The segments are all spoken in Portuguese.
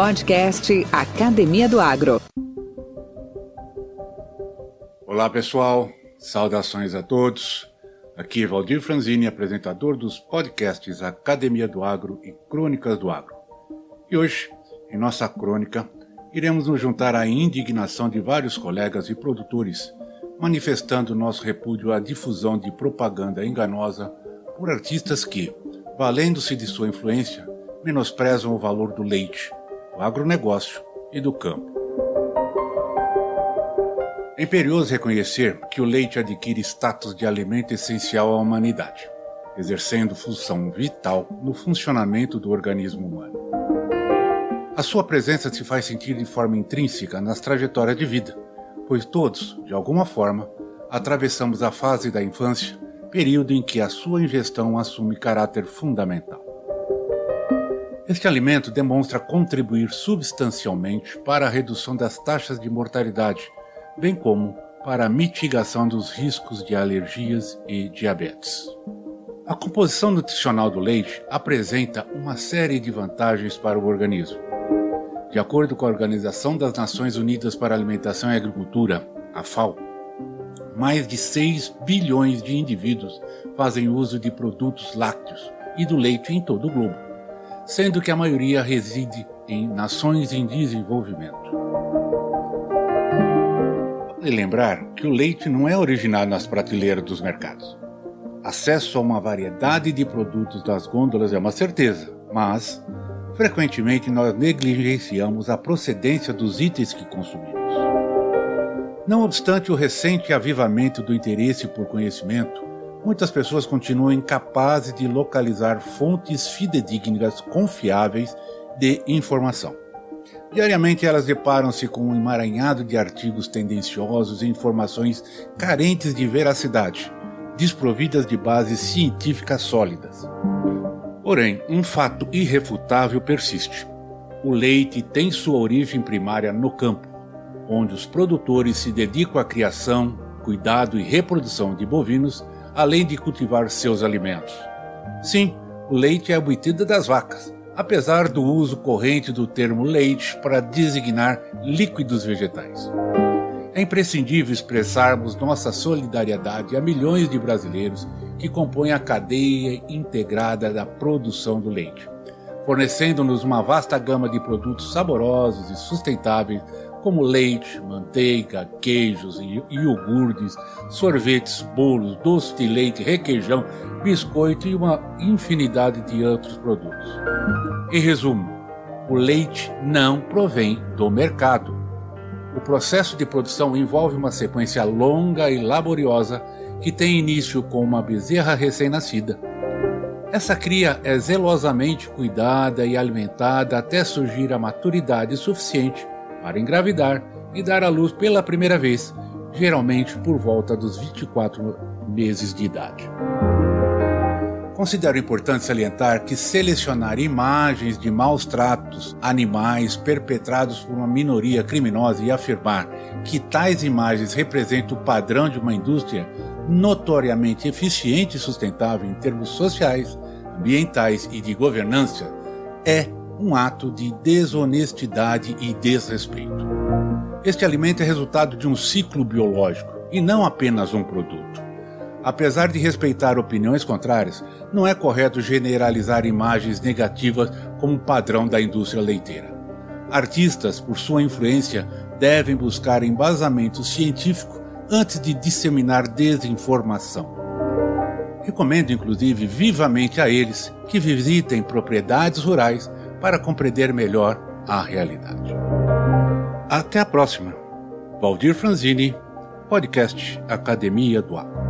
Podcast Academia do Agro. Olá pessoal, saudações a todos. Aqui Valdir Franzini, apresentador dos podcasts Academia do Agro e Crônicas do Agro. E hoje, em nossa crônica, iremos nos juntar à indignação de vários colegas e produtores, manifestando nosso repúdio à difusão de propaganda enganosa por artistas que, valendo-se de sua influência, menosprezam o valor do leite do agronegócio e do campo. É imperioso reconhecer que o leite adquire status de alimento essencial à humanidade, exercendo função vital no funcionamento do organismo humano. A sua presença se faz sentir de forma intrínseca nas trajetórias de vida, pois todos, de alguma forma, atravessamos a fase da infância, período em que a sua ingestão assume caráter fundamental. Este alimento demonstra contribuir substancialmente para a redução das taxas de mortalidade, bem como para a mitigação dos riscos de alergias e diabetes. A composição nutricional do leite apresenta uma série de vantagens para o organismo. De acordo com a Organização das Nações Unidas para a Alimentação e Agricultura, a FAO, mais de 6 bilhões de indivíduos fazem uso de produtos lácteos e do leite em todo o globo sendo que a maioria reside em nações em desenvolvimento. Vale lembrar que o leite não é originado nas prateleiras dos mercados. Acesso a uma variedade de produtos das gôndolas é uma certeza, mas frequentemente nós negligenciamos a procedência dos itens que consumimos. Não obstante o recente avivamento do interesse por conhecimento, muitas pessoas continuam incapazes de localizar fontes fidedignas confiáveis de informação. Diariamente elas deparam-se com um emaranhado de artigos tendenciosos e informações carentes de veracidade, desprovidas de bases científicas sólidas. Porém, um fato irrefutável persiste. O leite tem sua origem primária no campo, onde os produtores se dedicam à criação, cuidado e reprodução de bovinos além de cultivar seus alimentos. Sim, o leite é obtido das vacas, apesar do uso corrente do termo leite para designar líquidos vegetais. É imprescindível expressarmos nossa solidariedade a milhões de brasileiros que compõem a cadeia integrada da produção do leite, fornecendo-nos uma vasta gama de produtos saborosos e sustentáveis como leite, manteiga, queijos e iogurtes, sorvetes, bolos, doce de leite, requeijão, biscoito e uma infinidade de outros produtos. Em resumo, o leite não provém do mercado. O processo de produção envolve uma sequência longa e laboriosa que tem início com uma bezerra recém-nascida. Essa cria é zelosamente cuidada e alimentada até surgir a maturidade suficiente para engravidar e dar à luz pela primeira vez, geralmente por volta dos 24 meses de idade. Considero importante salientar que selecionar imagens de maus tratos animais perpetrados por uma minoria criminosa e afirmar que tais imagens representam o padrão de uma indústria notoriamente eficiente e sustentável em termos sociais, ambientais e de governança é um ato de desonestidade e desrespeito. Este alimento é resultado de um ciclo biológico e não apenas um produto. Apesar de respeitar opiniões contrárias, não é correto generalizar imagens negativas como padrão da indústria leiteira. Artistas, por sua influência, devem buscar embasamento científico antes de disseminar desinformação. Recomendo, inclusive, vivamente a eles que visitem propriedades rurais para compreender melhor a realidade. Até a próxima. Valdir Franzini, podcast Academia do Agro.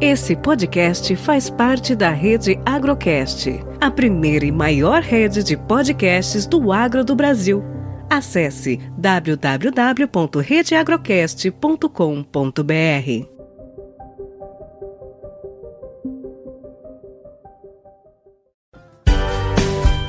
Esse podcast faz parte da rede Agrocast, a primeira e maior rede de podcasts do agro do Brasil. Acesse www.redeagrocast.com.br.